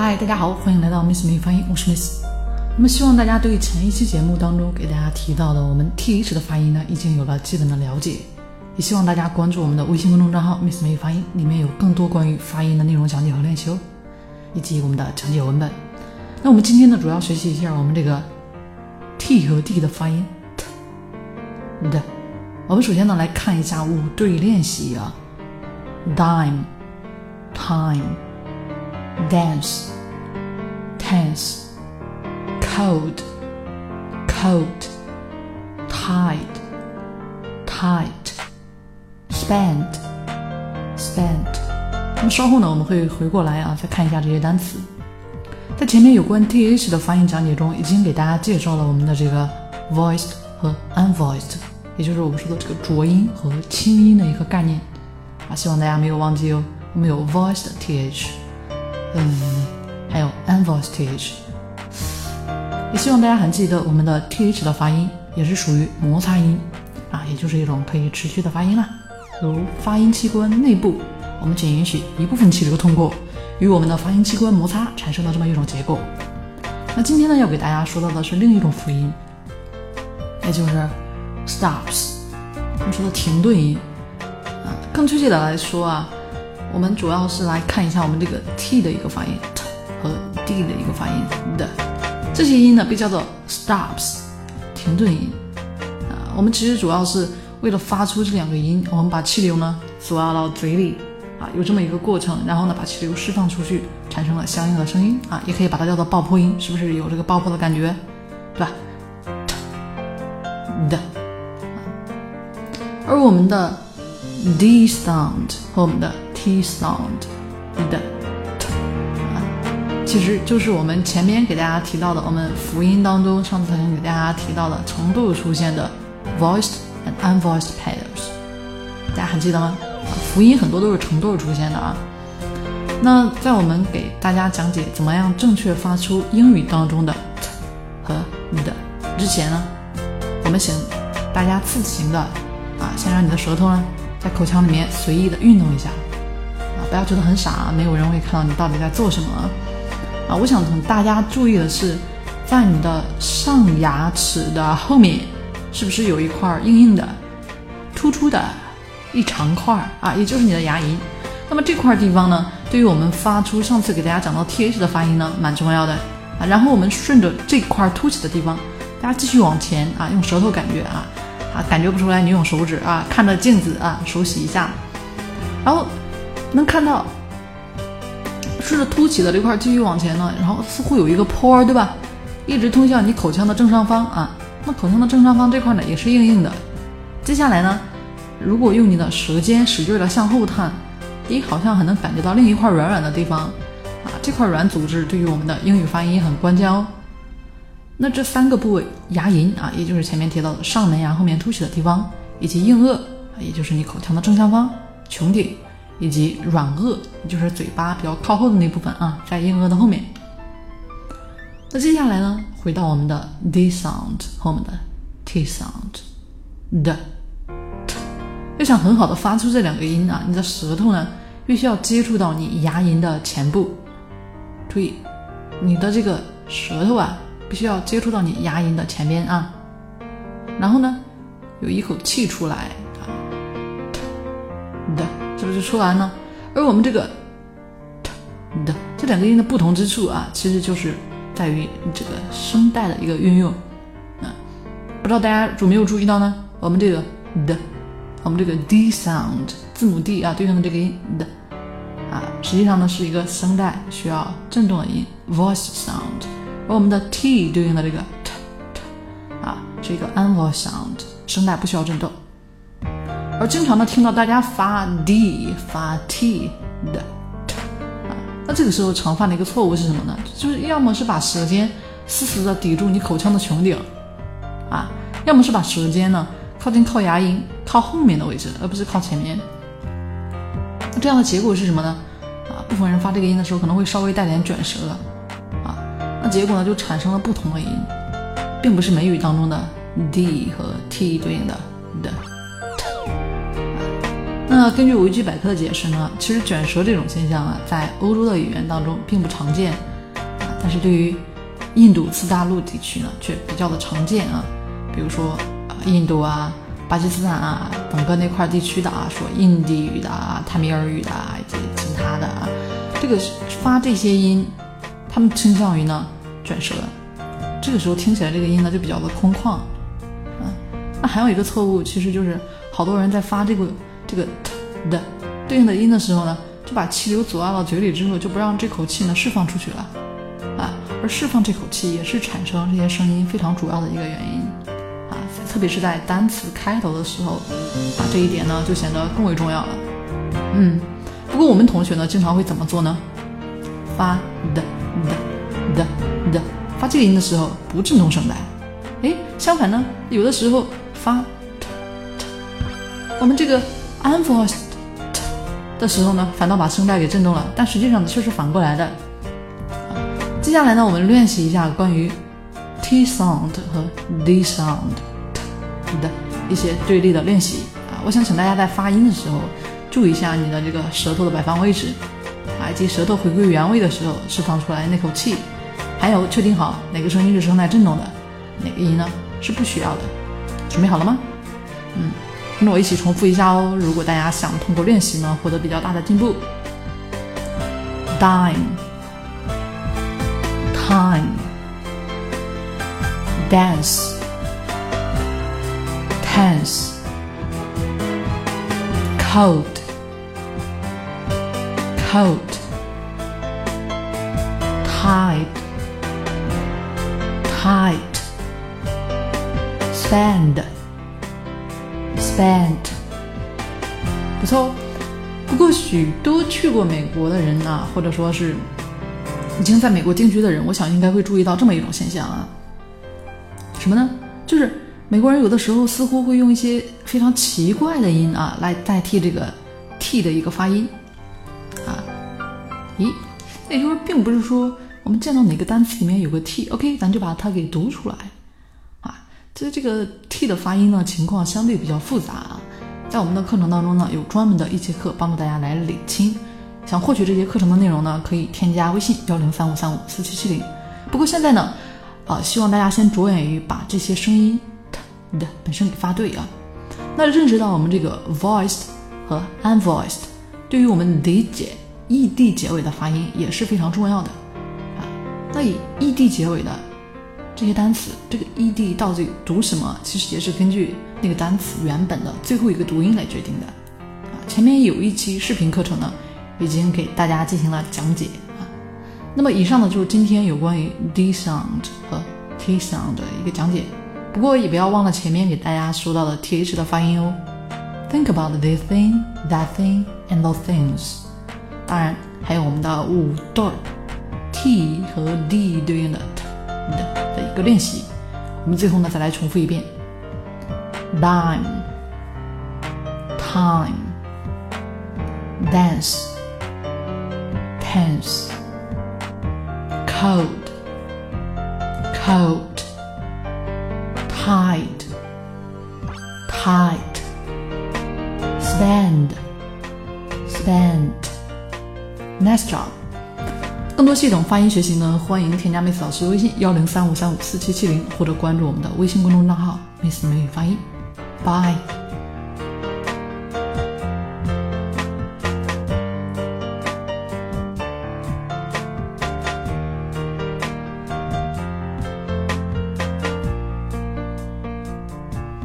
嗨，大家好，欢迎来到 Miss 美发音，我是 Miss。那么希望大家对前一期节目当中给大家提到的我们 th 的发音呢，已经有了基本的了解。也希望大家关注我们的微信公众账号 Miss 美发音，里面有更多关于发音的内容讲解和练习哦，以及我们的讲解文本。那我们今天呢，主要学习一下我们这个 t 和 d 的发音 T。的，我们首先呢来看一下五对练习啊 dime，time。Time, dance, tense, cold, coat, tide, tight, spend, spent。那么稍后呢，我们会回过来啊，再看一下这些单词。在前面有关 th 的发音讲解中，已经给大家介绍了我们的这个 voiced 和 unvoiced，也就是我们说的这个浊音和清音的一个概念。啊，希望大家没有忘记哦。我们有 voiced th，嗯，还有 unvoiced th，也希望大家还记得我们的 th 的发音也是属于摩擦音啊，也就是一种可以持续的发音啦。如发音器官内部，我们仅允许一部分气流通过，与我们的发音器官摩擦，产生了这么一种结构。那今天呢，要给大家说到的是另一种辅音，那就是 stops，我们说的停顿音啊，更确切的来说啊。我们主要是来看一下我们这个 t 的一个发音，t 和 d 的一个发音的这些音呢，被叫做 stops，停顿音啊。我们其实主要是为了发出这两个音，我们把气流呢锁压到嘴里啊，有这么一个过程，然后呢把气流释放出去，产生了相应的声音啊，也可以把它叫做爆破音，是不是有这个爆破的感觉，对吧？的，而我们的 d sound 和我们的 t sound 的 t 啊，其实就是我们前面给大家提到的，我们辅音当中上次曾经给大家提到的程度出现的 voiced and unvoiced pairs，大家还记得吗？辅音很多都是成对出现的啊。那在我们给大家讲解怎么样正确发出英语当中的 t 和的之前呢，我们请大家自行的啊，先让你的舌头呢在口腔里面随意的运动一下。啊不要觉得很傻，没有人会看到你到底在做什么啊！我想同大家注意的是，在你的上牙齿的后面，是不是有一块硬硬的、突出的一长块啊？也就是你的牙龈。那么这块地方呢，对于我们发出上次给大家讲到 th 的发音呢，蛮重要的啊。然后我们顺着这块凸起的地方，大家继续往前啊，用舌头感觉啊啊，感觉不出来你用手指啊，看着镜子啊，手洗一下，然后。能看到，顺着凸起的这块继续往前呢，然后似乎有一个坡儿，对吧？一直通向你口腔的正上方啊。那口腔的正上方这块呢，也是硬硬的。接下来呢，如果用你的舌尖使劲的向后探，你，好像还能感觉到另一块软软的地方啊。这块软组织对于我们的英语发音很关键哦。那这三个部位，牙龈啊，也就是前面提到的上门牙后面凸起的地方，以及硬腭，也就是你口腔的正下方，穹顶。以及软腭，也就是嘴巴比较靠后的那部分啊，在硬腭的后面。那接下来呢，回到我们的 d sound 和我们的 t sound 的，要想很好的发出这两个音啊，你的舌头呢必须要接触到你牙龈的前部。注意，你的这个舌头啊，必须要接触到你牙龈的前边啊。然后呢，有一口气出来啊，的。是不是出完呢？而我们这个的这两个音的不同之处啊，其实就是在于这个声带的一个运用啊。不知道大家有没有注意到呢？我们这个的，我们这个 d sound 字母 d 啊，对应的这个音的啊，实际上呢是一个声带需要振动的音 voice sound，而我们的 t 对应的这个 t t 啊，是一个 unvoiced sound，声带不需要振动。而经常的听到大家发 d 发 t 的啊，那这个时候常犯的一个错误是什么呢？就是要么是把舌尖死死的抵住你口腔的穹顶啊，要么是把舌尖呢靠近靠牙龈靠后面的位置，而不是靠前面。那这样的结果是什么呢？啊，部分人发这个音的时候可能会稍微带点卷舌啊，结果呢就产生了不同的音，并不是美语当中的 d 和 t 对应的的。那根据维基百科的解释呢，其实卷舌这种现象啊，在欧洲的语言当中并不常见但是对于印度次大陆地区呢，却比较的常见啊。比如说啊，印度啊、巴基斯坦啊等个那块地区的啊，说印地语的啊、泰米尔语的啊以及其他的啊，这个发这些音，他们倾向于呢卷舌，这个时候听起来这个音呢就比较的空旷啊。那还有一个错误，其实就是好多人在发这个这个的对应的音的时候呢。就把气流阻碍到嘴里之后，就不让这口气呢释放出去了，啊，而释放这口气也是产生这些声音非常主要的一个原因，啊，特别是在单词开头的时候，啊，这一点呢就显得更为重要了，嗯，不过我们同学呢经常会怎么做呢？发的的的的，发这个音的时候不震动声带，哎，相反呢，有的时候发我们这个 unvoiced。的时候呢，反倒把声带给震动了，但实际上呢却是反过来的。接下来呢，我们练习一下关于 t sound 和 d sound 的一些对立的练习啊。我想请大家在发音的时候注意一下你的这个舌头的摆放位置啊，以及舌头回归原位的时候释放出来那口气，还有确定好哪个声音是声带震动的，哪个音呢是不需要的。准备好了吗？嗯。跟着我一起重复一下哦。如果大家想通过练习呢获得比较大的进步，dime, time, dance, tense, cold, coat, tight, tight, spend. spend，不错。不过许多去过美国的人呢，或者说是已经在美国定居的人，我想应该会注意到这么一种现象啊。什么呢？就是美国人有的时候似乎会用一些非常奇怪的音啊来代替这个 t 的一个发音啊。咦，也就是并不是说我们见到哪个单词里面有个 t，OK，咱就把它给读出来啊。其实这个 t 的发音呢，情况相对比较复杂啊。在我们的课程当中呢，有专门的一节课帮助大家来理清。想获取这节课程的内容呢，可以添加微信幺零三五三五四七七零。不过现在呢，啊，希望大家先着眼于把这些声音的本身给发对啊。那认识到我们这个 voiced 和 unvoiced，对于我们理解 ed 结尾的发音也是非常重要的。那以 ed 结尾的。这些单词，这个 e d 到底读什么？其实也是根据那个单词原本的最后一个读音来决定的。啊，前面有一期视频课程呢，已经给大家进行了讲解啊。那么以上呢就是今天有关于 d sound 和 t sound 的一个讲解。不过也不要忘了前面给大家说到的 th 的发音哦。Think about this thing, that thing, and those things。当然还有我们的五对 t 和 d 对应的 t 的。的一个练习，我们最后呢再来重复一遍：dime, time, dance, tense, cold, coat, tight, tight, spend, spent. Nice job. 更多系统发音学习呢，欢迎添加 Miss 老师微信幺零三五三五四七七零，或者关注我们的微信公众账号 Miss 美语发音。Bye。